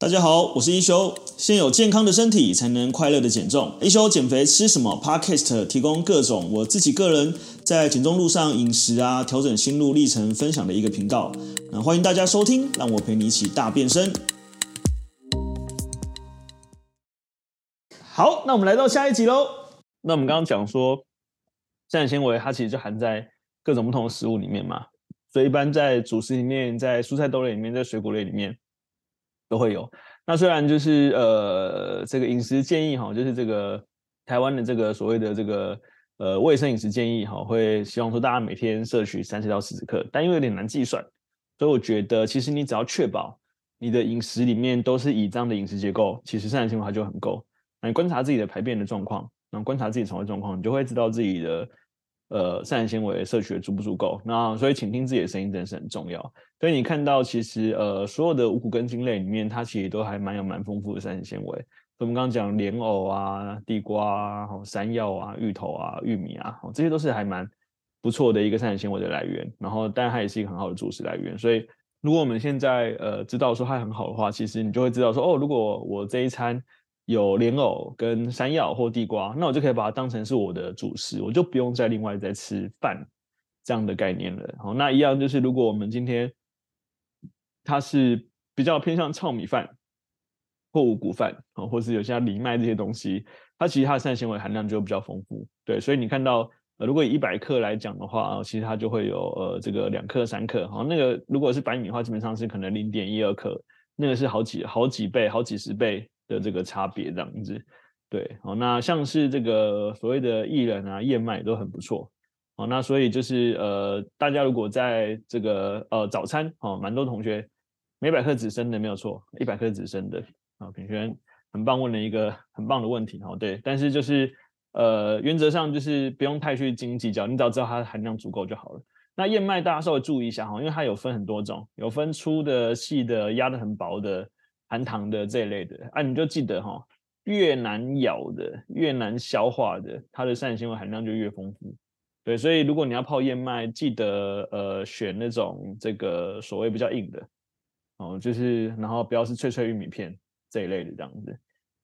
大家好，我是一休。先有健康的身体，才能快乐的减重。一休减肥吃什么？Podcast 提供各种我自己个人在减重路上饮食啊，调整心路历程分享的一个频道。那欢迎大家收听，让我陪你一起大变身。好，那我们来到下一集喽。那我们刚刚讲说，膳食纤维它其实就含在各种不同的食物里面嘛，所以一般在主食里面，在蔬菜豆类里面，在水果类里面。都会有。那虽然就是呃，这个饮食建议哈，就是这个台湾的这个所谓的这个呃卫生饮食建议哈，会希望说大家每天摄取三十到四十克，但因为有点难计算，所以我觉得其实你只要确保你的饮食里面都是以这样的饮食结构，其实膳食纤维它就很够。那你观察自己的排便的状况，然后观察自己肠胃状况，你就会知道自己的。呃，膳食纤维摄取的足不足够？那所以，倾听自己的声音真的是很重要。所以你看到，其实呃，所有的五谷根茎类里面，它其实都还蛮有蛮丰富的膳食纤维。我们刚刚讲莲藕啊、地瓜啊、山药啊、芋头啊、玉米啊，这些都是还蛮不错的一个膳食纤维的来源。然后，但它也是一个很好的主食来源。所以，如果我们现在呃知道说它很好的话，其实你就会知道说，哦，如果我这一餐。有莲藕跟山药或地瓜，那我就可以把它当成是我的主食，我就不用再另外再吃饭这样的概念了。好，那一样就是，如果我们今天它是比较偏向糙米饭或五谷饭啊，或是有像藜麦这些东西，它其实它的膳食纤维含量就比较丰富。对，所以你看到，呃，如果以一百克来讲的话啊，其实它就会有呃这个两克三克。好，那个如果是白米的话，基本上是可能零点一二克，那个是好几好几倍、好几十倍。的这个差别这样子，对，好，那像是这个所谓的薏仁啊、燕麦都很不错，好，那所以就是呃，大家如果在这个呃早餐，哦，蛮多同学每百克只升的没有错，一百克只升的，啊，品轩很棒，问了一个很棒的问题，哦，对，但是就是呃，原则上就是不用太去斤斤计较，你只要知道它的含量足够就好了。那燕麦大家稍微注意一下哈，因为它有分很多种，有分粗的、细的、压的很薄的。含糖的这一类的啊，你就记得哈，越难咬的、越难消化的，它的膳食纤维含量就越丰富。对，所以如果你要泡燕麦，记得呃选那种这个所谓比较硬的哦，就是然后不要是脆脆玉米片这一类的这样子。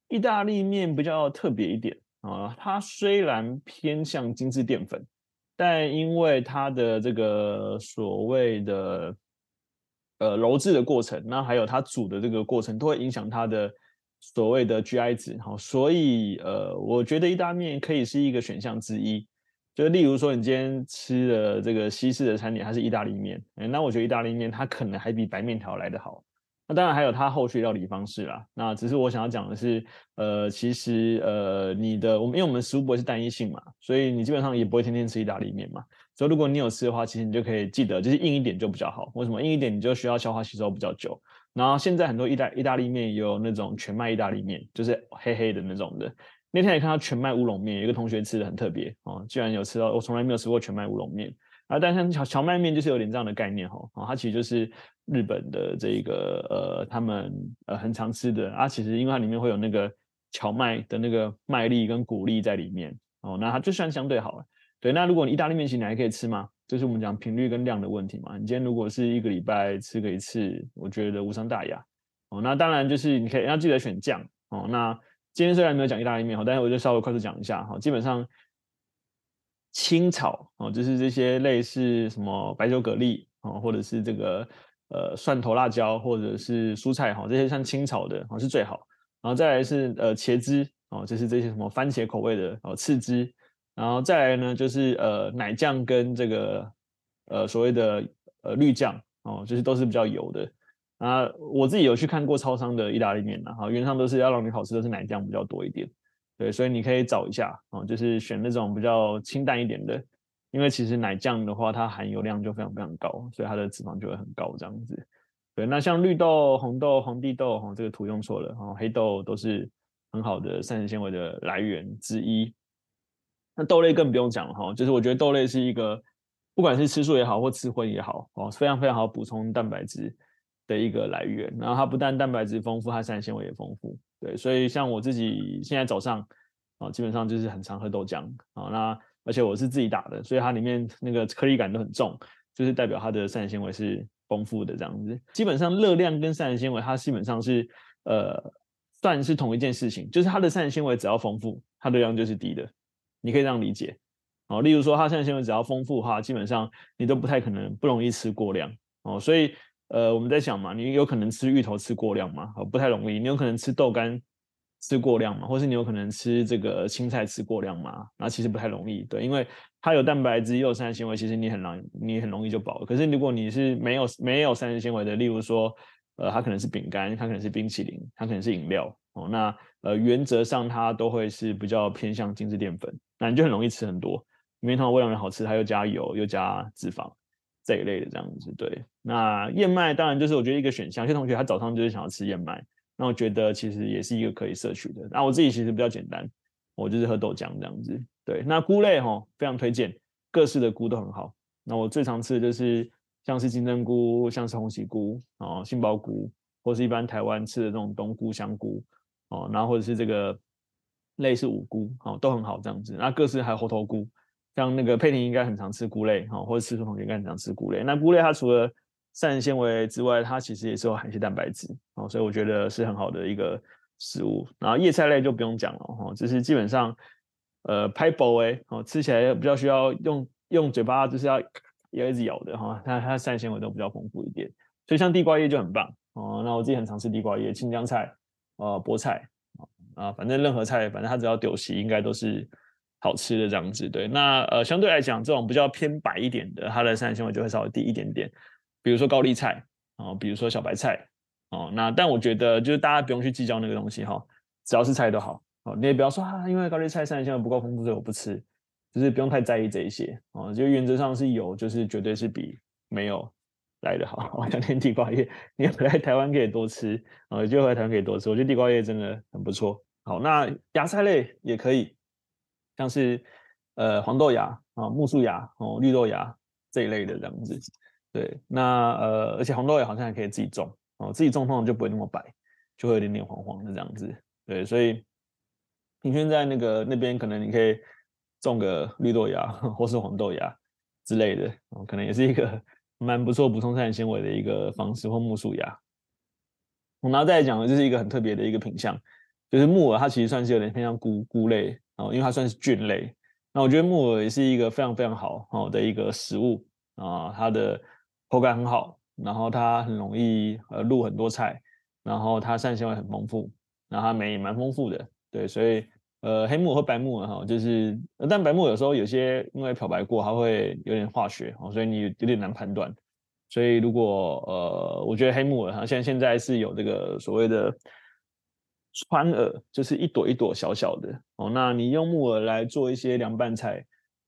意大利面比较特别一点啊，它虽然偏向精致淀粉，但因为它的这个所谓的。呃，揉制的过程，那还有它煮的这个过程，都会影响它的所谓的 GI 值。好，所以呃，我觉得意大利面可以是一个选项之一。就例如说，你今天吃的这个西式的餐点，它是意大利面，那我觉得意大利面它可能还比白面条来得好。那当然还有它后续料理方式啦。那只是我想要讲的是，呃，其实呃，你的我们因为我们食物不会是单一性嘛，所以你基本上也不会天天吃意大利面嘛。所以如果你有吃的话，其实你就可以记得，就是硬一点就比较好。为什么硬一点？你就需要消化吸收比较久。然后现在很多意大意大利面也有那种全麦意大利面，就是黑黑的那种的。那天也看到全麦乌龙面，有一个同学吃的很特别哦，居然有吃到，我从来没有吃过全麦乌龙面。啊，但像荞荞麦面就是有点这样的概念哈，它其实就是日本的这个呃，他们呃很常吃的啊，其实因为它里面会有那个荞麦的那个麦粒跟谷粒在里面哦，那它就算相对好了。对，那如果你意大利面其实你还可以吃吗？就是我们讲频率跟量的问题嘛。你今天如果是一个礼拜吃个一次，我觉得无伤大雅哦。那当然就是你可以要记得选酱哦。那今天虽然没有讲意大利面哈，但是我就稍微快速讲一下哈，基本上。清炒哦，就是这些类似什么白酒蛤蜊哦，或者是这个呃蒜头辣椒，或者是蔬菜哈，这些像清炒的哦是最好。然后再来是呃茄汁哦，就是这些什么番茄口味的哦次汁。然后再来呢就是呃奶酱跟这个呃所谓的呃绿酱哦，就是都是比较油的。啊，我自己有去看过超商的意大利面呐，哈，原上都是要让你好吃都是奶酱比较多一点。对，所以你可以找一下哦，就是选那种比较清淡一点的，因为其实奶酱的话，它含油量就非常非常高，所以它的脂肪就会很高这样子。对，那像绿豆、红豆、黄地豆，哈，这个图用错了，哈，黑豆都是很好的膳食纤维的来源之一。那豆类更不用讲了哈，就是我觉得豆类是一个，不管是吃素也好，或吃荤也好，哦，非常非常好补充蛋白质的一个来源。然后它不但蛋白质丰富，它膳食纤维也丰富。对，所以像我自己现在早上啊，基本上就是很常喝豆浆啊。那而且我是自己打的，所以它里面那个颗粒感都很重，就是代表它的膳食纤维是丰富的这样子。基本上热量跟膳食纤维，它基本上是呃算是同一件事情，就是它的膳食纤维只要丰富，它的量就是低的，你可以这样理解。哦，例如说它膳食纤维只要丰富的话，基本上你都不太可能不容易吃过量哦。所以呃我们在想嘛，你有可能吃芋头吃过量吗？哦，不太容易。你有可能吃豆干。吃过量嘛，或是你有可能吃这个青菜吃过量嘛？那其实不太容易，对，因为它有蛋白质又有膳食纤维，其实你很难你很容易就饱。可是如果你是没有没有膳食纤维的，例如说，呃，它可能是饼干，它可能是冰淇淋，它可能是饮料哦，那呃原则上它都会是比较偏向精致淀粉，那你就很容易吃很多，因为它为了好吃，它又加油又加脂肪这一类的这样子。对，那燕麦当然就是我觉得一个选项，有些同学他早上就是想要吃燕麦。那我觉得其实也是一个可以摄取的。那我自己其实比较简单，我就是喝豆浆这样子。对，那菇类哈，非常推荐，各式的菇都很好。那我最常吃的就是像是金针菇，像是红喜菇哦，杏鲍菇，或是一般台湾吃的这种冬菇、香菇哦，然后或者是这个类似五菇哦，都很好这样子。那各式还有猴头菇，像那个佩婷应该很常吃菇类哈，或者吃素同学应该很常吃菇类。那菇类它除了膳食纤维之外，它其实也是有含一些蛋白质哦，所以我觉得是很好的一个食物。然后叶菜类就不用讲了哈，就是基本上呃拍薄哎哦，吃起来比较需要用用嘴巴就是要要一直咬的哈，它它膳食纤维都比较丰富一点。所以像地瓜叶就很棒哦，那我自己很常吃地瓜叶、青江菜、呃菠菜啊，反正任何菜，反正它只要丢席应该都是好吃的这样子。对，那呃相对来讲，这种比较偏白一点的，它的膳食纤维就会稍微低一点点。比如说高丽菜哦，比如说小白菜哦，那但我觉得就是大家不用去计较那个东西哈，只要是菜都好哦。你也不要说啊，因为高丽菜膳食纤维不够丰富，所以我不吃，就是不用太在意这一些哦。就原则上是有，就是绝对是比没有来的好。我想念地瓜叶，你来台湾可以多吃哦，就回来台湾可以多吃。我觉得地瓜叶真的很不错。好，那芽菜类也可以，像是呃黄豆芽啊、苜蓿芽哦、绿豆芽这一类的这样子。对，那呃，而且黄豆也好像还可以自己种哦，自己种通常就不会那么白，就会有点点黄黄的这样子。对，所以平均在那个那边，可能你可以种个绿豆芽 或是黄豆芽之类的，哦，可能也是一个 蛮不错补充膳食纤维的一个方式，或木薯芽。我拿再来讲的就是一个很特别的一个品项，就是木耳，它其实算是有点偏向菇菇类哦，因为它算是菌类。那我觉得木耳也是一个非常非常好哦的一个食物啊，它的。口感很好，然后它很容易呃入很多菜，然后它膳食纤维很丰富，然后它酶也蛮丰富的，对，所以呃黑木耳和白木耳哈，就是但白木耳有时候有些因为漂白过，它会有点化学哦，所以你有点难判断。所以如果呃我觉得黑木耳哈，像现在是有这个所谓的川耳，就是一朵一朵小小的哦，那你用木耳来做一些凉拌菜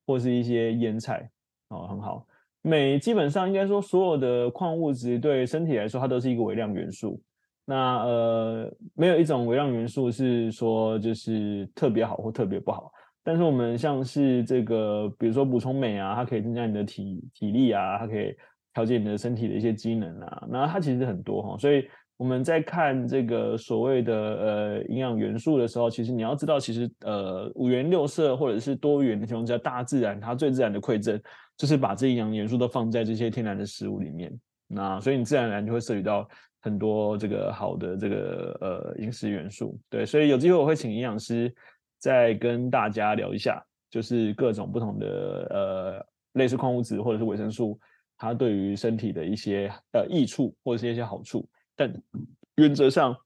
或是一些腌菜哦，很好。镁基本上应该说，所有的矿物质对身体来说，它都是一个微量元素。那呃，没有一种微量元素是说就是特别好或特别不好。但是我们像是这个，比如说补充镁啊，它可以增加你的体体力啊，它可以调节你的身体的一些机能啊。那它其实很多哈，所以我们在看这个所谓的呃营养元素的时候，其实你要知道，其实呃五颜六色或者是多元的情况下，大自然它最自然的馈赠。就是把这营养元素都放在这些天然的食物里面，那所以你自然而然就会摄取到很多这个好的这个呃饮食元素。对，所以有机会我会请营养师再跟大家聊一下，就是各种不同的呃类似矿物质或者是维生素，它对于身体的一些呃益处或者是一些好处。但原则上，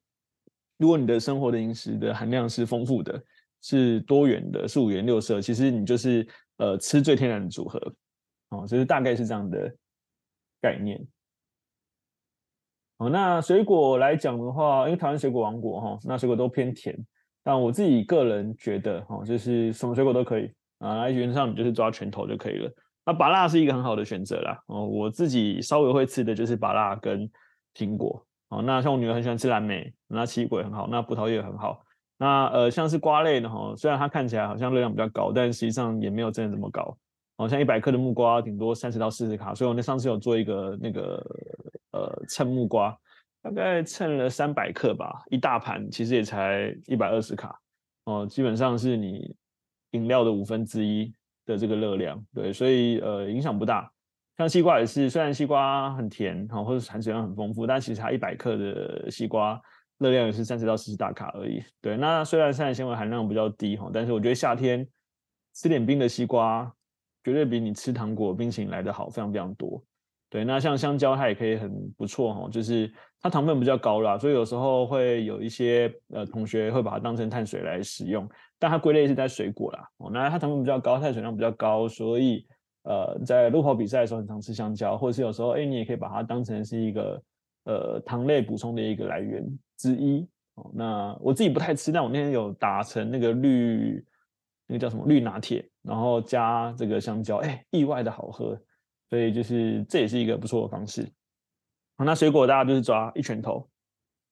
如果你的生活的饮食的含量是丰富的，是多元的，是五颜六色，其实你就是呃吃最天然的组合。哦，就是大概是这样的概念。哦，那水果来讲的话，因为台湾水果王国哈，那水果都偏甜。但我自己个人觉得，哈，就是什么水果都可以啊，原则上你就是抓拳头就可以了。那芭乐是一个很好的选择啦。哦，我自己稍微会吃的就是芭乐跟苹果。哦，那像我女儿很喜欢吃蓝莓，那奇异果也很好，那葡萄也很好。那呃，像是瓜类的哈，虽然它看起来好像热量比较高，但实际上也没有真的这么高。好像一百克的木瓜顶多三十到四十卡，所以我那上次有做一个那个呃称木瓜，大概称了三百克吧，一大盘其实也才一百二十卡，哦，基本上是你饮料的五分之一的这个热量，对，所以呃影响不大。像西瓜也是，虽然西瓜很甜，哈，或者含水量很丰富，但其实它一百克的西瓜热量也是三十到四十大卡而已。对，那虽然膳食纤维含量比较低哈，但是我觉得夏天吃点冰的西瓜，绝对比你吃糖果冰淇淋来的好，非常非常多。对，那像香蕉它也可以很不错哈，就是它糖分比较高啦，所以有时候会有一些呃同学会把它当成碳水来使用，但它归类是在水果啦。哦，那它糖分比较高，碳水量比较高，所以呃在路跑比赛的时候很常吃香蕉，或者是有时候哎你也可以把它当成是一个呃糖类补充的一个来源之一。哦，那我自己不太吃，但我那天有打成那个绿那个叫什么绿拿铁，然后加这个香蕉，哎，意外的好喝。所以就是这也是一个不错的方式。好，那水果大家就是抓一拳头，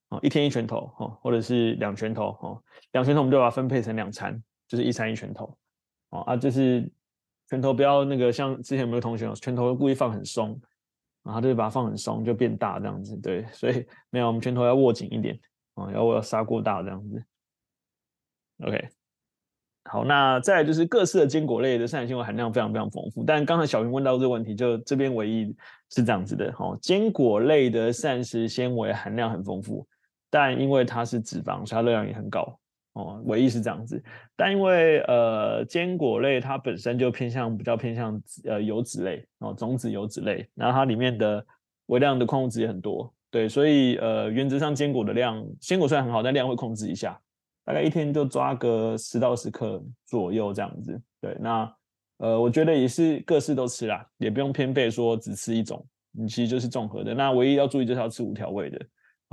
哦，一天一拳头，哦，或者是两拳头，哦，两拳头我们就把它分配成两餐，就是一餐一拳头，哦啊，就是拳头不要那个像之前有没有同学拳头故意放很松，然后就把它放很松就变大这样子，对，所以没有我们拳头要握紧一点，哦，要握砂过大这样子，OK。好，那再就是各式的坚果类的膳食纤维含量非常非常丰富，但刚才小云问到这个问题，就这边唯一是这样子的，哈，坚果类的膳食纤维含量很丰富，但因为它是脂肪，所以它热量也很高，哦，唯一是这样子，但因为呃坚果类它本身就偏向比较偏向呃油脂类，哦，种子油脂类，然后它里面的微量的矿物质也很多，对，所以呃原则上坚果的量，坚果虽然很好，但量会控制一下。大概一天就抓个十到十克左右这样子，对，那呃，我觉得也是各式都吃啦，也不用偏废说只吃一种，你其实就是综合的。那唯一要注意就是要吃无调味的，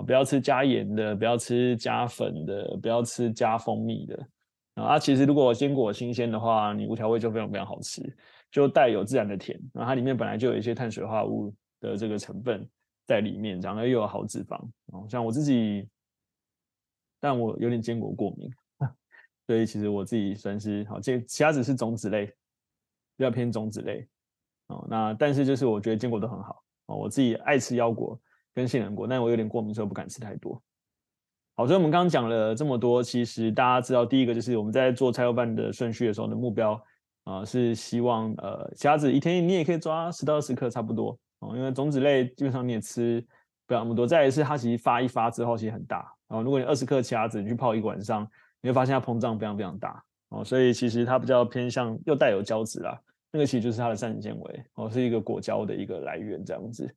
不要吃加盐的，不要吃加粉的，不要吃加蜂蜜的啊。其实如果坚果新鲜的话，你无调味就非常非常好吃，就带有自然的甜，然后它里面本来就有一些碳水化合物的这个成分在里面，然后又有好脂肪啊，像我自己。但我有点坚果过敏，所以其实我自己算是好，这其他只是种子类，比较偏种子类哦。那但是就是我觉得坚果都很好哦，我自己爱吃腰果跟杏仁果，但我有点过敏，所以不敢吃太多。好，所以我们刚刚讲了这么多，其实大家知道，第一个就是我们在做菜油饭的顺序的时候的目标啊、是希望呃，虾子一天你也可以抓十到二十克差不多哦，因为种子类基本上你也吃不了那么多。再来是它其实发一发之后其实很大。哦，如果你二十克虾子，你去泡一晚上，你会发现它膨胀非常非常大哦，所以其实它比较偏向又带有胶质啦，那个其实就是它的膳食纤维哦，是一个果胶的一个来源这样子。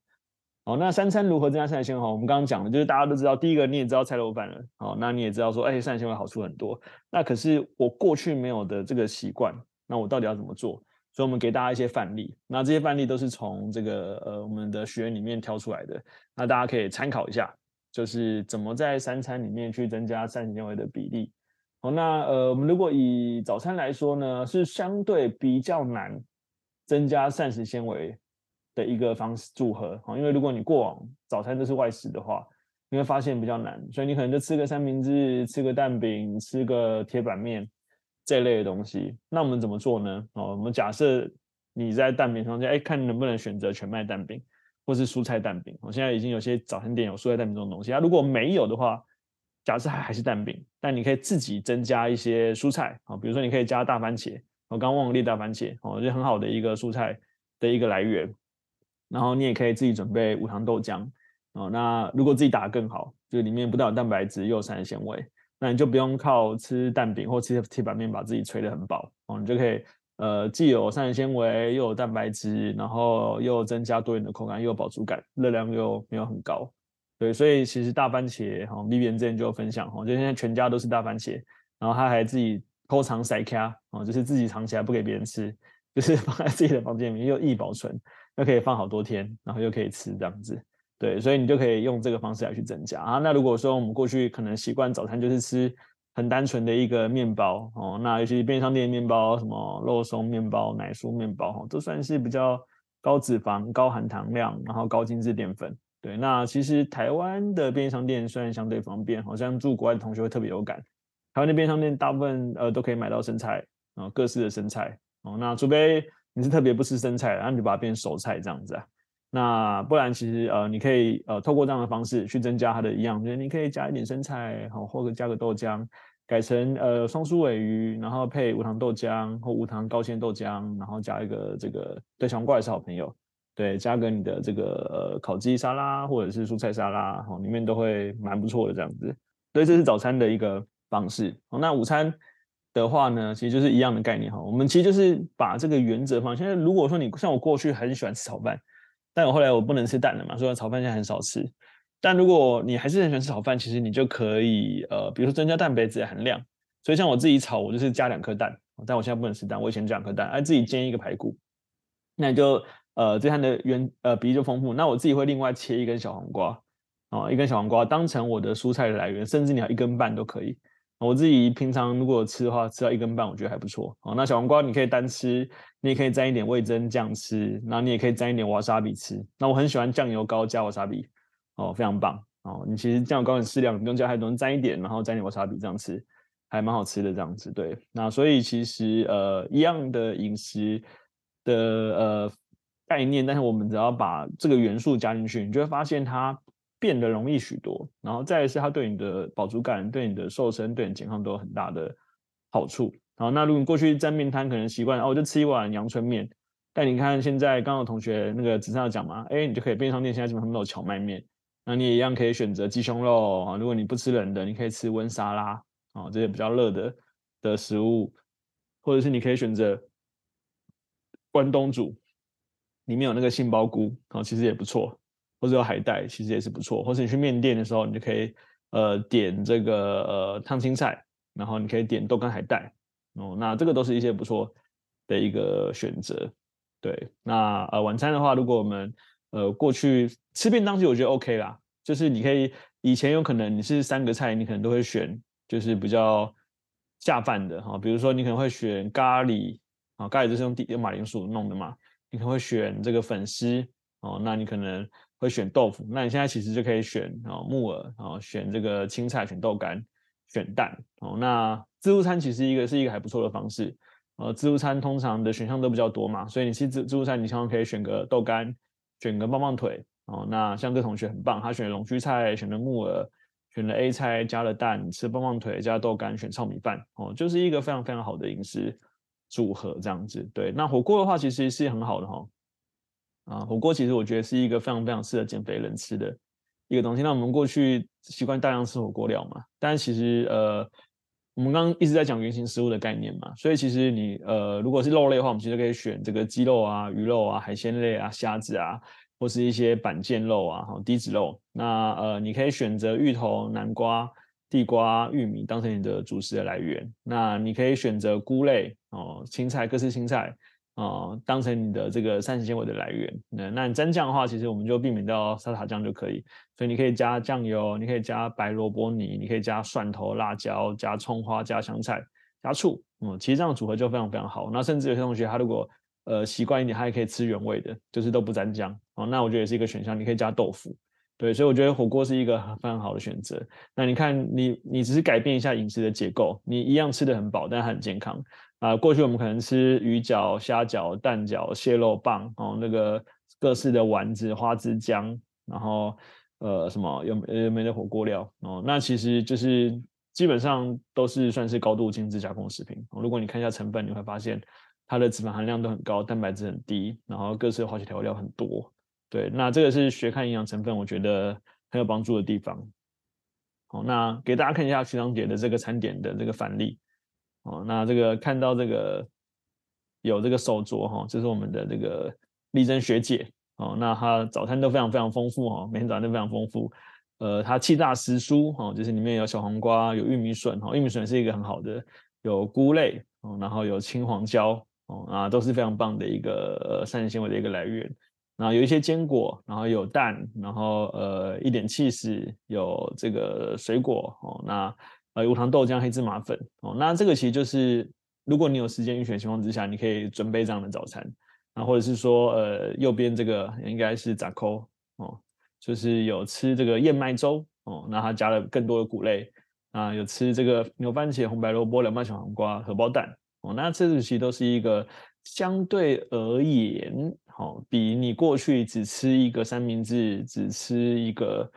哦，那三餐如何增加膳食纤维？我们刚刚讲的就是大家都知道，第一个你也知道菜肉饭了，哦，那你也知道说，哎，膳食纤维好处很多。那可是我过去没有的这个习惯，那我到底要怎么做？所以我们给大家一些范例，那这些范例都是从这个呃我们的学员里面挑出来的，那大家可以参考一下。就是怎么在三餐里面去增加膳食纤维的比例。好，那呃，我们如果以早餐来说呢，是相对比较难增加膳食纤维的一个方式组合。啊，因为如果你过往早餐都是外食的话，你会发现比较难，所以你可能就吃个三明治、吃个蛋饼、吃个铁板面这类的东西。那我们怎么做呢？哦，我们假设你在蛋饼上，哎，看能不能选择全麦蛋饼。或是蔬菜蛋饼，我现在已经有些早餐店有蔬菜蛋饼这种东西。啊如果没有的话，假设还还是蛋饼，但你可以自己增加一些蔬菜啊，比如说你可以加大番茄，我刚忘了列大番茄哦，就很好的一个蔬菜的一个来源。然后你也可以自己准备无糖豆浆哦。那如果自己打更好，就里面不但有蛋白质又有膳食纤维，那你就不用靠吃蛋饼或吃铁板面把自己吹得很饱哦，你就可以。呃，既有膳食纤维，又有蛋白质，然后又增加多元的口感，又有饱足感，热量又没有很高，对，所以其实大番茄哈，Vivian 之前就有分享哈，就现在全家都是大番茄，然后他还自己偷藏塞卡，哦，就是自己藏起来不给别人吃，就是 放在自己的房间里面，又易保存，又可以放好多天，然后又可以吃这样子，对，所以你就可以用这个方式来去增加啊。那如果说我们过去可能习惯早餐就是吃。很单纯的一个面包哦，那尤其便利商店面包，什么肉松面包、奶酥面包哈，都算是比较高脂肪、高含糖量，然后高精致淀粉。对，那其实台湾的便利商店虽然相对方便，好像住国外的同学会特别有感。台湾的便利商店大部分呃都可以买到生菜啊，各式的生菜哦。那除非你是特别不吃生菜，然后你就把它变熟菜这样子啊。那不然其实呃你可以呃透过这样的方式去增加它的营养，就是你可以加一点生菜，好或者加个豆浆。改成呃双苏鮪鱼，然后配无糖豆浆或无糖高纤豆浆，然后加一个这个对小黄瓜也是好朋友，对，加个你的这个呃烤鸡沙拉或者是蔬菜沙拉，哈，里面都会蛮不错的这样子。所以这是早餐的一个方式。那午餐的话呢，其实就是一样的概念哈。我们其实就是把这个原则放。现在如果说你像我过去很喜欢吃炒饭，但我后来我不能吃蛋了嘛，所以炒饭现在很少吃。但如果你还是很喜欢吃炒饭，其实你就可以呃，比如说增加蛋白质的含量。所以像我自己炒，我就是加两颗蛋，但我现在不能吃蛋，我以前加两颗蛋，哎，自己煎一个排骨，那你就呃这样的原呃比例就丰富。那我自己会另外切一根小黄瓜，哦，一根小黄瓜当成我的蔬菜的来源，甚至你要一根半都可以。我自己平常如果吃的话，吃到一根半我觉得还不错。哦，那小黄瓜你可以单吃，你也可以沾一点味噌酱吃，然后你也可以沾一点瓦萨比吃。那我很喜欢酱油膏加瓦萨比，哦，非常棒。哦，你其实酱油膏很适量，你不用加太多，沾一点，然后沾点瓦萨比这样吃。还蛮好吃的这样子，对，那所以其实呃一样的饮食的呃概念，但是我们只要把这个元素加进去，你就会发现它变得容易许多。然后再来是它对你的饱足感、对你的瘦身、对你健康都有很大的好处。好，那如果你过去在面摊可能习惯哦，我就吃一碗阳春面，但你看现在刚刚有同学那个纸上讲嘛，哎，你就可以便利店现在基本上都有荞麦面，那你也一样可以选择鸡胸肉啊。如果你不吃冷的，你可以吃温沙拉。啊、这些比较热的的食物，或者是你可以选择关东煮，里面有那个杏鲍菇，啊、其实也不错，或者有海带，其实也是不错。或者你去面店的时候，你就可以呃点这个呃烫青菜，然后你可以点豆干海带，哦，那这个都是一些不错的一个选择。对，那呃晚餐的话，如果我们呃过去吃便当，其实我觉得 OK 啦，就是你可以以前有可能你是三个菜，你可能都会选。就是比较下饭的哈，比如说你可能会选咖喱啊，咖喱就是用地用马铃薯弄的嘛，你可能会选这个粉丝哦，那你可能会选豆腐，那你现在其实就可以选啊木耳啊，选这个青菜，选豆干，选蛋哦。那自助餐其实一个是一个还不错的方式，呃，自助餐通常的选项都比较多嘛，所以你吃自自助餐，你常常可以选个豆干，选个棒棒腿哦。那像这同学很棒，他选了龙须菜，选了木耳。选了 A 菜，加了蛋，吃棒棒腿，加豆干，选糙米饭，哦，就是一个非常非常好的饮食组合，这样子。对，那火锅的话，其实是很好的哈。啊，火锅其实我觉得是一个非常非常适合减肥人吃的一个东西。那我们过去习惯大量吃火锅料嘛，但其实呃，我们刚刚一直在讲原型食物的概念嘛，所以其实你呃，如果是肉类的话，我们其实可以选这个鸡肉啊、鱼肉啊、海鲜类啊、虾子啊。或是一些板腱肉啊，低脂肉，那呃，你可以选择芋头、南瓜、地瓜、玉米当成你的主食的来源。那你可以选择菇类哦，青菜、各式青菜哦，当成你的这个膳食纤维的来源。那那你蘸酱的话，其实我们就避免掉沙茶酱就可以。所以你可以加酱油，你可以加白萝卜泥，你可以加蒜头、辣椒、加葱花、加香菜、加醋。嗯，其实这样组合就非常非常好。那甚至有些同学他如果呃，习惯一点，他也可以吃原味的，就是都不沾酱哦。那我觉得也是一个选项，你可以加豆腐，对，所以我觉得火锅是一个非常好的选择。那你看你，你只是改变一下饮食的结构，你一样吃得很饱，但很健康啊、呃。过去我们可能吃鱼饺、虾饺、蛋饺、蟹肉棒哦，那个各式的丸子、花枝姜，然后呃什么有有没的火锅料哦，那其实就是基本上都是算是高度精致加工食品。如果你看一下成分，你会发现。它的脂肪含量都很高，蛋白质很低，然后各式的化学调料很多。对，那这个是学看营养成分，我觉得很有帮助的地方。好，那给大家看一下学长姐的这个餐点的这个反例。哦，那这个看到这个有这个手镯哈，这是我们的这个丽珍学姐。哦，那她早餐都非常非常丰富哈，每天早餐都非常丰富。呃，她气大时蔬哈，就是里面有小黄瓜，有玉米笋哈，玉米笋是一个很好的，有菇类哦，然后有青黄椒。哦，啊，都是非常棒的一个膳食纤维的一个来源。然后有一些坚果，然后有蛋，然后呃一点起司，有这个水果哦。那呃无糖豆浆、黑芝麻粉哦。那这个其实就是如果你有时间预选情况之下，你可以准备这样的早餐。啊，或者是说呃右边这个应该是杂扣哦，就是有吃这个燕麦粥哦。那它加了更多的谷类啊，有吃这个牛番茄、红白萝卜、凉拌小黄瓜、荷包蛋。哦，那这个其实都是一个相对而言，好，比你过去只吃一个三明治、只吃一个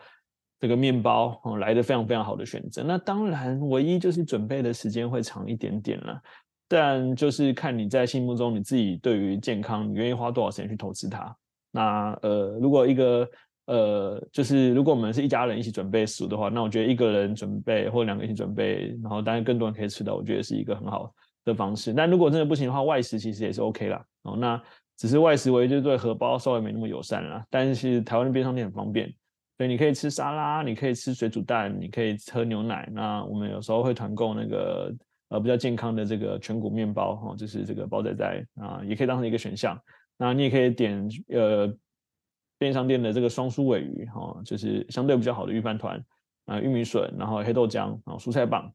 这个面包，哦，来的非常非常好的选择。那当然，唯一就是准备的时间会长一点点了，但就是看你在心目中你自己对于健康，你愿意花多少时间去投资它。那呃，如果一个呃，就是如果我们是一家人一起准备食物的话，那我觉得一个人准备或两个人一起准备，然后当然更多人可以吃到，我觉得是一个很好的方式。但如果真的不行的话，外食其实也是 OK 啦。哦，那只是外食唯一就是对荷包稍微没那么友善啦。但是台湾的便利商店很方便，你可以吃沙拉，你可以吃水煮蛋，你可以喝牛奶。那我们有时候会团购那个呃比较健康的这个全谷面包，哦，就是这个包仔仔啊，也可以当成一个选项。那你也可以点呃。便利商店的这个双酥尾鱼，哈，就是相对比较好的御饭团啊，玉米笋，然后黑豆浆，然后蔬菜棒，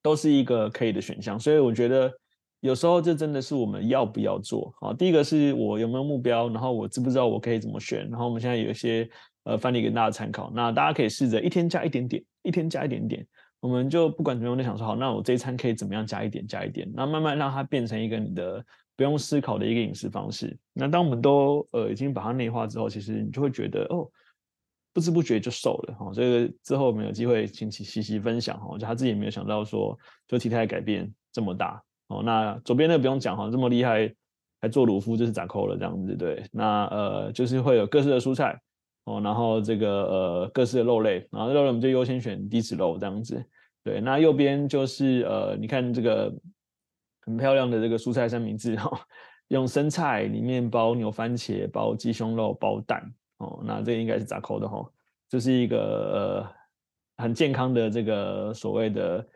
都是一个可以的选项。所以我觉得有时候这真的是我们要不要做啊？第一个是我有没有目标，然后我知不知道我可以怎么选，然后我们现在有一些呃范例给大家参考。那大家可以试着一天加一点点，一天加一点点，我们就不管怎么样，就想说好，那我这一餐可以怎么样加一点，加一点，那慢慢让它变成一个你的。不用思考的一个饮食方式。那当我们都呃已经把它内化之后，其实你就会觉得哦，不知不觉就瘦了哈。这个之后我们有机会请西西分享哈，就他自己也没有想到说，就体态改变这么大哦。那左边那个不用讲哈，这么厉害还做卤夫就是咋抠了这样子对。那呃就是会有各式的蔬菜哦，然后这个呃各式的肉类，然后肉类我们就优先选低脂肉这样子对。那右边就是呃你看这个。很漂亮的这个蔬菜三明治哈，用生菜里面包牛番茄，包鸡胸肉，包蛋哦，那这个应该是咋抠的哈，这是一个呃很健康的这个所谓的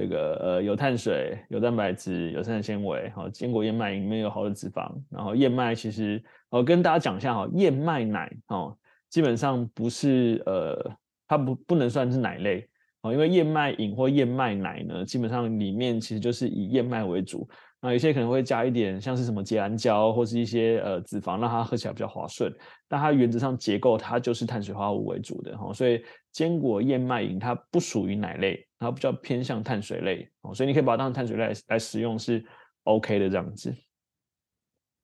这个呃有碳水、有蛋白质、有膳食纤维，哈，坚果燕麦里面有好的脂肪，然后燕麦其实我跟大家讲一下哈，燕麦奶哦，基本上不是呃它不不能算是奶类。哦，因为燕麦饮或燕麦奶呢，基本上里面其实就是以燕麦为主，那有些可能会加一点像是什么结兰胶或是一些呃脂肪，让它喝起来比较滑顺。但它原则上结构它就是碳水化合物为主的哈，所以坚果燕麦饮它不属于奶类，它比较偏向碳水类哦，所以你可以把它当成碳水类来，来使用是 OK 的这样子。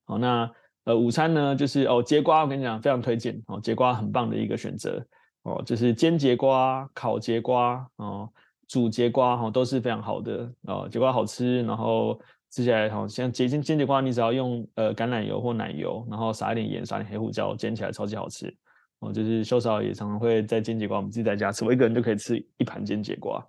好，那呃午餐呢就是哦节瓜，我跟你讲非常推荐哦，节瓜很棒的一个选择。哦，就是煎节瓜、烤节瓜哦，煮节瓜哈、哦、都是非常好的哦。节瓜好吃，然后吃起来好像煎煎煎节瓜，你只要用呃橄榄油或奶油，然后撒一点盐，撒点黑胡椒，煎起来超级好吃哦。就是秀嫂也常常会在煎节瓜，我们自己在家吃，我一个人就可以吃一盘煎节瓜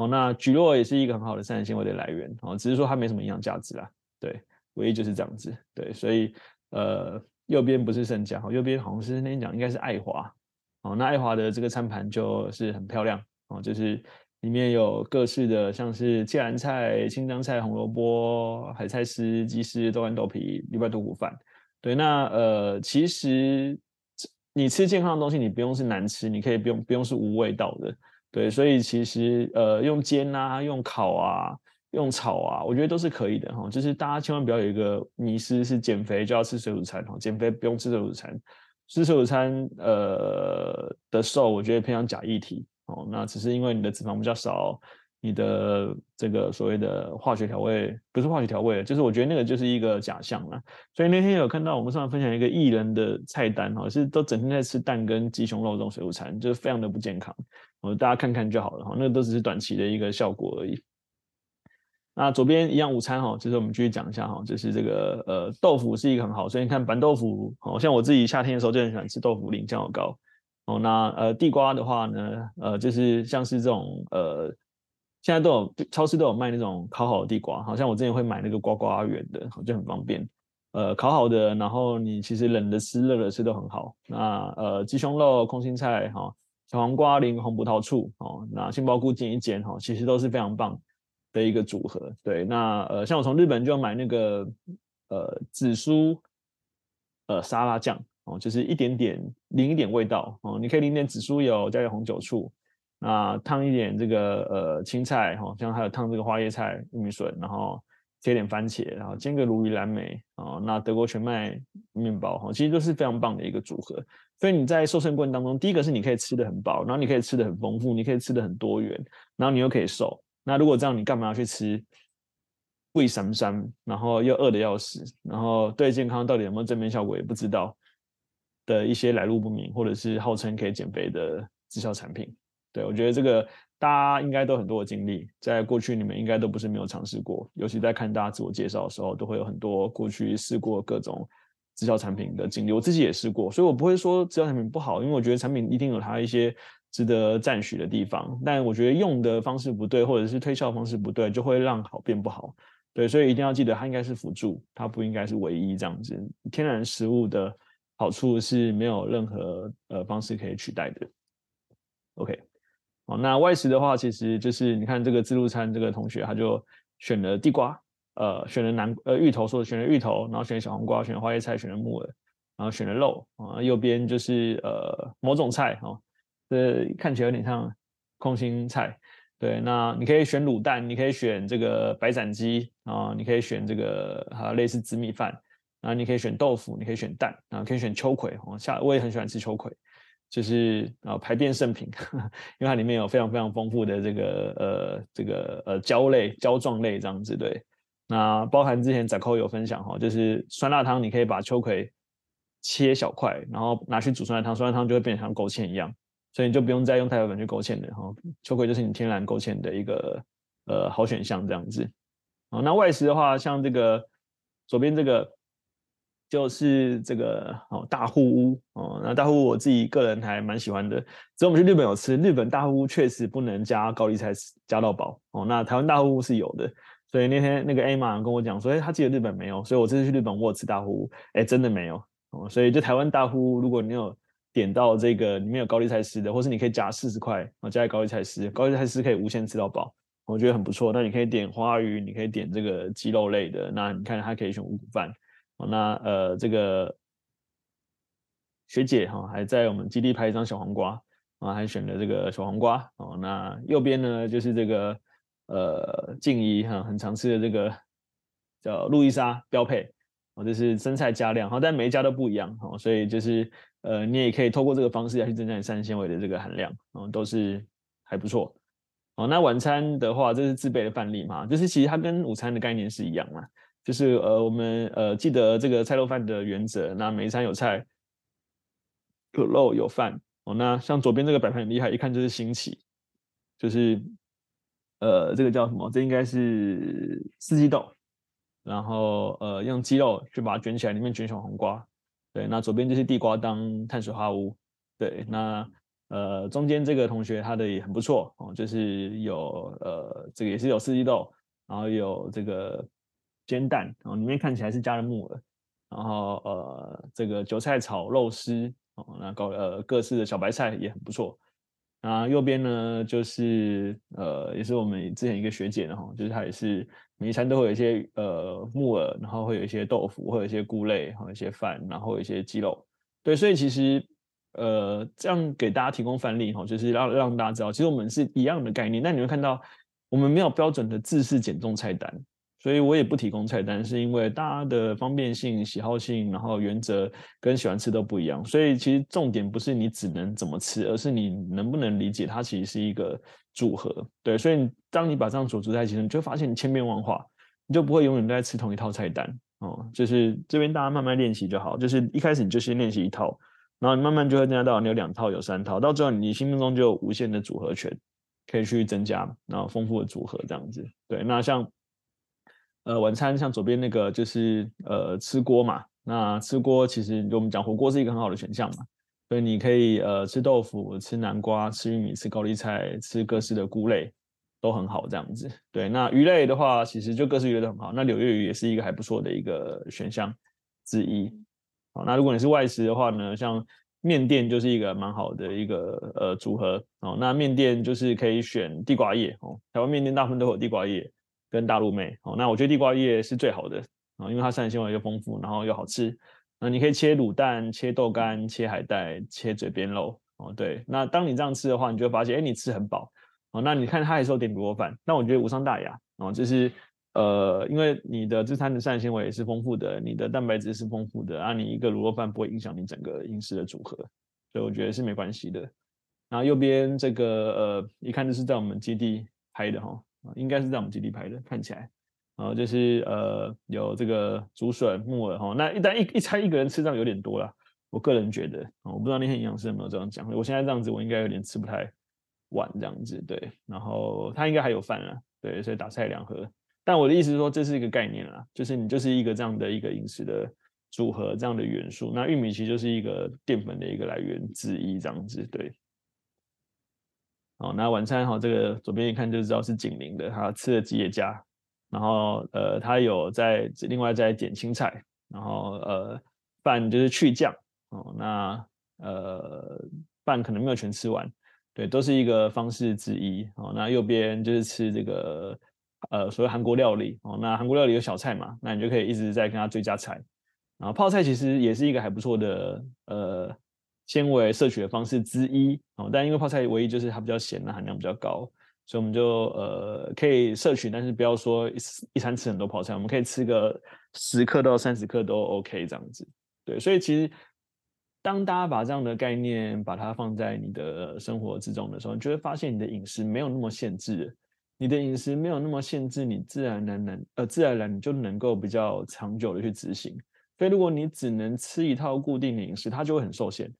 哦。那蒟蒻也是一个很好的膳食纤维的来源哦，只是说它没什么营养价值啦，对，唯一就是这样子，对，所以呃右边不是圣家，右边好像是那天讲应该是爱华。哦，那爱华的这个餐盘就是很漂亮哦，就是里面有各式的，像是芥蓝菜、青江菜、红萝卜、海菜丝、鸡丝、豆干豆皮、礼拜多谷饭。对，那呃，其实你吃健康的东西，你不用是难吃，你可以不用不用是无味道的。对，所以其实呃，用煎啊，用烤啊，用炒啊，我觉得都是可以的哈。就是大家千万不要有一个迷失，是减肥就要吃水煮餐哈，减肥不用吃水煮餐。吃水煮餐，呃的瘦，我觉得偏向假议题哦。那只是因为你的脂肪比较少，你的这个所谓的化学调味不是化学调味，就是我觉得那个就是一个假象啦。所以那天有看到我们上面分享一个艺人的菜单哈，是都整天在吃蛋跟鸡胸肉这种水煮餐，就是非常的不健康。哦，大家看看就好了哈，那都只是短期的一个效果而已。那左边一样午餐哈，就是我们继续讲一下哈，就是这个呃豆腐是一个很好，所以你看板豆腐，好像我自己夏天的时候就很喜欢吃豆腐淋酱油膏哦。那呃地瓜的话呢，呃就是像是这种呃现在都有超市都有卖那种烤好的地瓜，好像我之前会买那个瓜瓜园的，就很方便。呃烤好的，然后你其实冷的吃热的吃都很好。那呃鸡胸肉、空心菜哈、小黄瓜淋红葡萄醋哦，那杏鲍菇煎一煎哈，其实都是非常棒的一个组合，对，那呃，像我从日本就买那个呃紫苏呃沙拉酱哦，就是一点点淋一点味道哦，你可以淋点紫苏油，加点红酒醋，那烫一点这个呃青菜哈，像还有烫这个花椰菜、玉米笋，然后切点番茄，然后煎个鲈鱼蓝莓啊，那德国全麦面包哈，其实都是非常棒的一个组合。所以你在瘦身过程当中，第一个是你可以吃得很饱，然后你可以吃得很丰富，你可以吃得很多元，然后你又可以瘦。那如果这样，你干嘛要去吃胃酸酸，然后又饿得要死，然后对健康到底有没有正面效果也不知道的一些来路不明，或者是号称可以减肥的直销产品？对，我觉得这个大家应该都很多的经历，在过去你们应该都不是没有尝试过，尤其在看大家自我介绍的时候，都会有很多过去试过各种直销产品的经历，我自己也试过，所以我不会说直销产品不好，因为我觉得产品一定有它一些值得赞许的地方，但我觉得用的方式不对，或者是推销方式不对，就会让好变不好。对，所以一定要记得，它应该是辅助，它不应该是唯一这样子。天然食物的好处是没有任何呃方式可以取代的。OK，好，那外食的话，其实就是你看这个自助餐这个同学，他就选了地瓜，呃，选了南呃芋头，说选了芋头，然后选了小黄瓜，选了花椰菜，选了木耳，然后选了肉啊，右边就是呃某种菜哦，这看起来有点像空心菜。对，那你可以选卤蛋，你可以选这个白斩鸡啊，你可以选这个啊类似紫米饭，啊，你可以选豆腐，你可以选蛋，啊，可以选秋葵哦，下我也很喜欢吃秋葵，就是啊排便圣品，因为它里面有非常非常丰富的这个呃这个呃胶类胶状类这样子对，那包含之前仔扣有分享哈，就是酸辣汤，你可以把秋葵切小块，然后拿去煮酸辣汤，酸辣汤就会变成像勾芡一样。所以你就不用再用太白粉去勾芡的哈，秋葵就是你天然勾芡的一个呃好选项这样子。好，那外食的话，像这个左边这个就是这个哦大户屋哦，那大户屋我自己个人还蛮喜欢的。只有我们去日本有吃，日本大户屋确实不能加高丽菜加到饱哦。那台湾大户屋是有的，所以那天那个 Emma 跟我讲说，哎，他记得日本没有，所以我这次去日本我有吃大户屋，哎，真的没有哦。所以就台湾大户屋，如果你有。点到这个里面有高丽菜丝的，或是你可以加四十块，啊，加高丽菜丝，高丽菜丝可以无限吃到饱，我觉得很不错。那你可以点花鱼，你可以点这个鸡肉类的，那你看它可以选五谷饭。那呃这个学姐哈还在我们基地拍一张小黄瓜，啊还选了这个小黄瓜哦。那右边呢就是这个呃静怡哈很常吃的这个叫路易莎标配。就是生菜加量，好，但每一家都不一样，哈，所以就是，呃，你也可以透过这个方式来去增加你膳食纤维的这个含量，嗯，都是还不错，哦，那晚餐的话，这是自备的范例嘛，就是其实它跟午餐的概念是一样嘛，就是呃，我们呃记得这个菜肉饭的原则，那每一餐有菜，有肉有饭，哦，那像左边这个摆盘很厉害，一看就是新奇，就是，呃，这个叫什么？这应该是四季豆。然后呃用鸡肉去把它卷起来，里面卷小黄瓜，对，那左边就是地瓜当碳水化合物，对，那呃中间这个同学他的也很不错哦，就是有呃这个也是有四季豆，然后有这个煎蛋，然后里面看起来是加了木耳，然后呃这个韭菜炒肉丝哦，那搞呃各式的小白菜也很不错。那右边呢，就是呃，也是我们之前一个学姐的哈，就是她也是每一餐都会有一些呃木耳，然后会有一些豆腐，会有一些菇类，还有一些饭，然后一些鸡肉。对，所以其实呃这样给大家提供范例哈，就是让让大家知道，其实我们是一样的概念。那你会看到，我们没有标准的自式减重菜单。所以我也不提供菜单，是因为大家的方便性、喜好性，然后原则跟喜欢吃都不一样。所以其实重点不是你只能怎么吃，而是你能不能理解它其实是一个组合。对，所以当你把这样组织在一起，你就发现你千变万化，你就不会永远都在吃同一套菜单哦。就是这边大家慢慢练习就好，就是一开始你就先练习一套，然后你慢慢就会增加到你有两套、有三套，到最后你心目中就有无限的组合权，可以去增加，然后丰富的组合这样子。对，那像。呃，晚餐像左边那个就是呃吃锅嘛，那吃锅其实就我们讲火锅是一个很好的选项嘛，所以你可以呃吃豆腐、吃南瓜、吃玉米、吃高丽菜、吃各式的菇类都很好这样子。对，那鱼类的话，其实就各式鱼类都很好。那柳叶鱼也是一个还不错的一个选项之一。好，那如果你是外食的话呢，像面店就是一个蛮好的一个呃组合。哦，那面店就是可以选地瓜叶哦，台湾面店大部分都有地瓜叶。跟大陆妹，哦，那我觉得地瓜叶是最好的啊，因为它膳食纤维又丰富，然后又好吃。那你可以切卤蛋、切豆干、切海带、切嘴边肉，哦，对。那当你这样吃的话，你就会发现，哎，你吃很饱，哦。那你看它还是有点卤肉饭，那我觉得无伤大雅，哦，就是呃，因为你的这餐的膳食纤维也是丰富的，你的蛋白质是丰富的，啊，你一个卤肉饭不会影响你整个饮食的组合，所以我觉得是没关系的。然后右边这个呃，一看就是在我们基地拍的哈。啊，应该是在我们基地拍的，看起来，然后，就是呃有这个竹笋、木耳哈，那一旦一一餐一个人吃这样有点多了，我个人觉得，啊，我不知道那天营养师有没有这样讲，我现在这样子我应该有点吃不太完这样子，对，然后他应该还有饭啊，对，所以打菜两盒，但我的意思是说这是一个概念啦，就是你就是一个这样的一个饮食的组合这样的元素。那玉米其实就是一个淀粉的一个来源之一，这样子对。哦，那晚餐哈，这个左边一看就知道是景林的，他吃了吉野家，然后呃，他有在另外再点青菜，然后呃，饭就是去酱哦，那呃，饭可能没有全吃完。对，都是一个方式之一哦。那右边就是吃这个呃，所谓韩国料理哦。那韩国料理有小菜嘛，那你就可以一直在跟他追加菜。然后泡菜其实也是一个还不错的呃纤维摄取的方式之一哦。但因为泡菜唯一就是它比较咸，那含量比较高，所以我们就呃可以摄取，但是不要说一一餐吃很多泡菜，我们可以吃个十克到三十克都 OK 这样子。对，所以其实。当大家把这样的概念把它放在你的生活之中的时候，你就会发现你的饮食没有那么限制，你的饮食没有那么限制，你自然而然呃自然而然你就能够比较长久的去执行。所以如果你只能吃一套固定的饮食，它就会很受限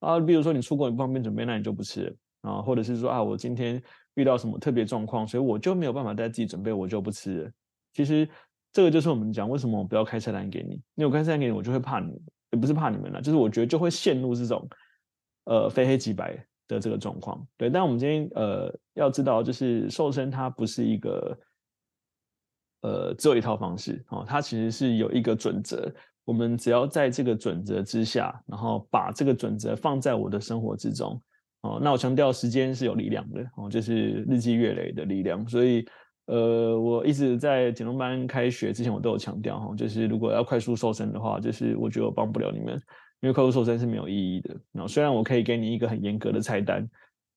啊。比如说你出国你不方便准备，那你就不吃啊，或者是说啊我今天遇到什么特别状况，所以我就没有办法再自己准备，我就不吃。其实这个就是我们讲为什么我不要开菜单给你，因为我开菜单给你，我就会怕你。也不是怕你们了，就是我觉得就会陷入这种，呃，非黑即白的这个状况。对，但我们今天呃要知道，就是瘦身它不是一个，呃，只有一套方式哦，它其实是有一个准则。我们只要在这个准则之下，然后把这个准则放在我的生活之中，哦，那我强调时间是有力量的哦，就是日积月累的力量，所以。呃，我一直在减重班开学之前，我都有强调哈，就是如果要快速瘦身的话，就是我觉得我帮不了你们，因为快速瘦身是没有意义的。然后虽然我可以给你一个很严格的菜单，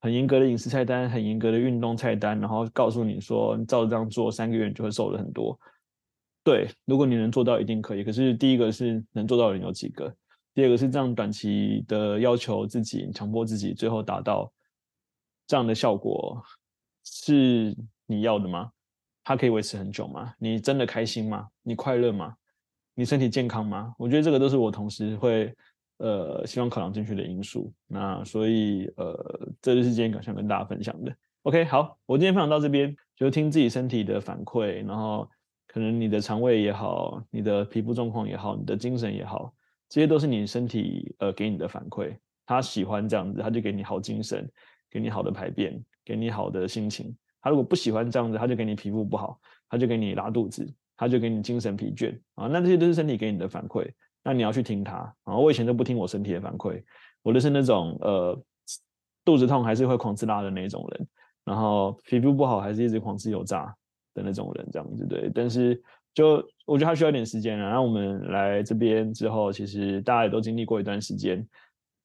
很严格的饮食菜单，很严格的运动菜单，然后告诉你说，照这样做，三个月你就会瘦了很多。对，如果你能做到，一定可以。可是第一个是能做到的人有几个？第二个是这样短期的要求自己，强迫自己，最后达到这样的效果，是你要的吗？它可以维持很久吗？你真的开心吗？你快乐吗？你身体健康吗？我觉得这个都是我同时会呃希望考量进去的因素。那所以呃，这就是今天想跟大家分享的。OK，好，我今天分享到这边，就听自己身体的反馈，然后可能你的肠胃也好，你的皮肤状况也好，你的精神也好，这些都是你身体呃给你的反馈。他喜欢这样子，他就给你好精神，给你好的排便，给你好的心情。他如果不喜欢这样子，他就给你皮肤不好，他就给你拉肚子，他就给你精神疲倦啊。那这些都是身体给你的反馈，那你要去听他啊。我以前都不听我身体的反馈，我就是那种呃肚子痛还是会狂吃辣的那种人，然后皮肤不好还是一直狂吃油炸的那种人，这样子对。但是就我觉得他需要一点时间啊。然后我们来这边之后，其实大家也都经历过一段时间。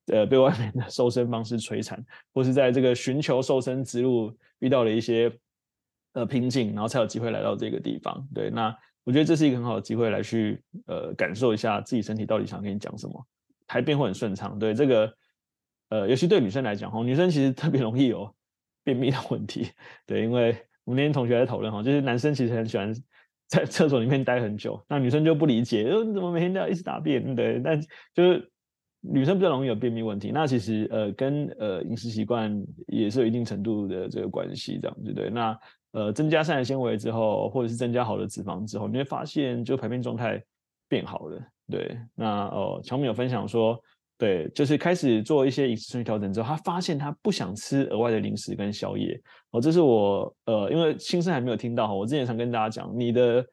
呃，被外面的瘦身方式摧残，或是在这个寻求瘦身之路遇到了一些呃瓶颈，然后才有机会来到这个地方。对，那我觉得这是一个很好的机会来去呃感受一下自己身体到底想跟你讲什么，排便会很顺畅。对这个呃，尤其对女生来讲哈，女生其实特别容易有便秘的问题。对，因为我们那天同学在讨论哈，就是男生其实很喜欢 在厕所里面待很久，那女生就不理解，说你怎么每天都要一直大便？对，但就是。女生比较容易有便秘问题，那其实呃跟呃饮食习惯也是有一定程度的这个关系，这样对不对？那呃增加膳食纤维之后，或者是增加好的脂肪之后，你会发现就排便状态变好了，对。那哦，乔米有分享说，对，就是开始做一些饮食顺序调整之后，他发现他不想吃额外的零食跟宵夜。哦，这是我呃因为新生还没有听到，我之前常跟大家讲，你的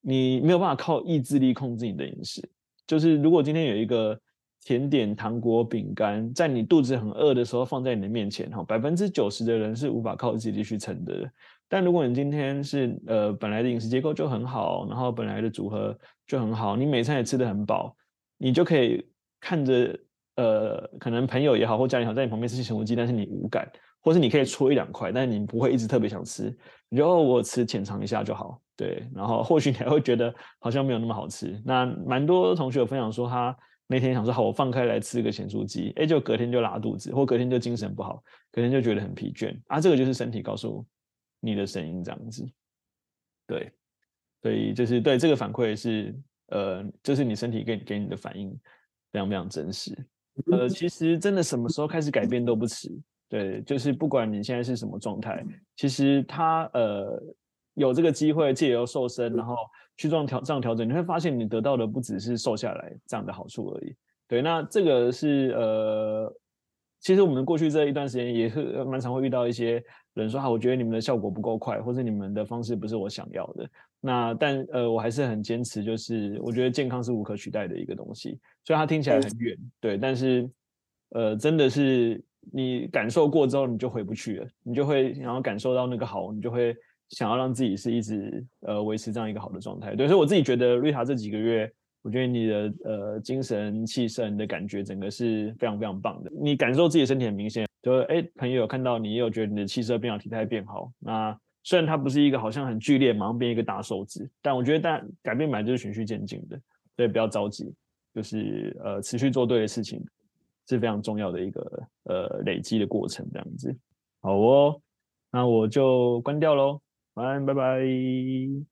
你没有办法靠意志力控制你的饮食，就是如果今天有一个。甜点、糖果、饼干，在你肚子很饿的时候放在你的面前，哈，百分之九十的人是无法靠自己去撑的。但如果你今天是呃本来的饮食结构就很好，然后本来的组合就很好，你每餐也吃得很饱，你就可以看着呃可能朋友也好或家人也好在你旁边吃咸酥鸡，但是你无感，或是你可以戳一两块，但是你不会一直特别想吃，你就我吃浅尝一下就好，对，然后或许你还会觉得好像没有那么好吃。那蛮多同学有分享说他。那天想说好，我放开来吃个咸酥鸡，哎，就隔天就拉肚子，或隔天就精神不好，隔天就觉得很疲倦啊。这个就是身体告诉你的声音，这样子。对，所以就是对这个反馈是，呃，就是你身体给给你的反应非常非常真实。呃，其实真的什么时候开始改变都不迟。对，就是不管你现在是什么状态，其实他呃有这个机会借由瘦身，然后去做调这样调整，你会发现你得到的不只是瘦下来这样的好处而已。对，那这个是呃，其实我们过去这一段时间也是蛮常会遇到一些人说，哈，我觉得你们的效果不够快，或者你们的方式不是我想要的。那但呃，我还是很坚持，就是我觉得健康是无可取代的一个东西。虽然它听起来很远，对，但是呃，真的是你感受过之后，你就回不去了，你就会想要感受到那个好，你就会想要让自己是一直呃维持这样一个好的状态。对，所以我自己觉得瑞塔这几个月，我觉得你的呃精神气神的感觉，整个是非常非常棒的。你感受自己的身体很明显，就哎，朋友有看到你，也有觉得你的气色变好，体态变好，那。虽然它不是一个好像很剧烈，马上变一个大瘦子，但我觉得但改变本就是循序渐进的，所以不要着急，就是呃持续做对的事情是非常重要的一个呃累积的过程，这样子。好哦，那我就关掉喽，晚安，拜拜。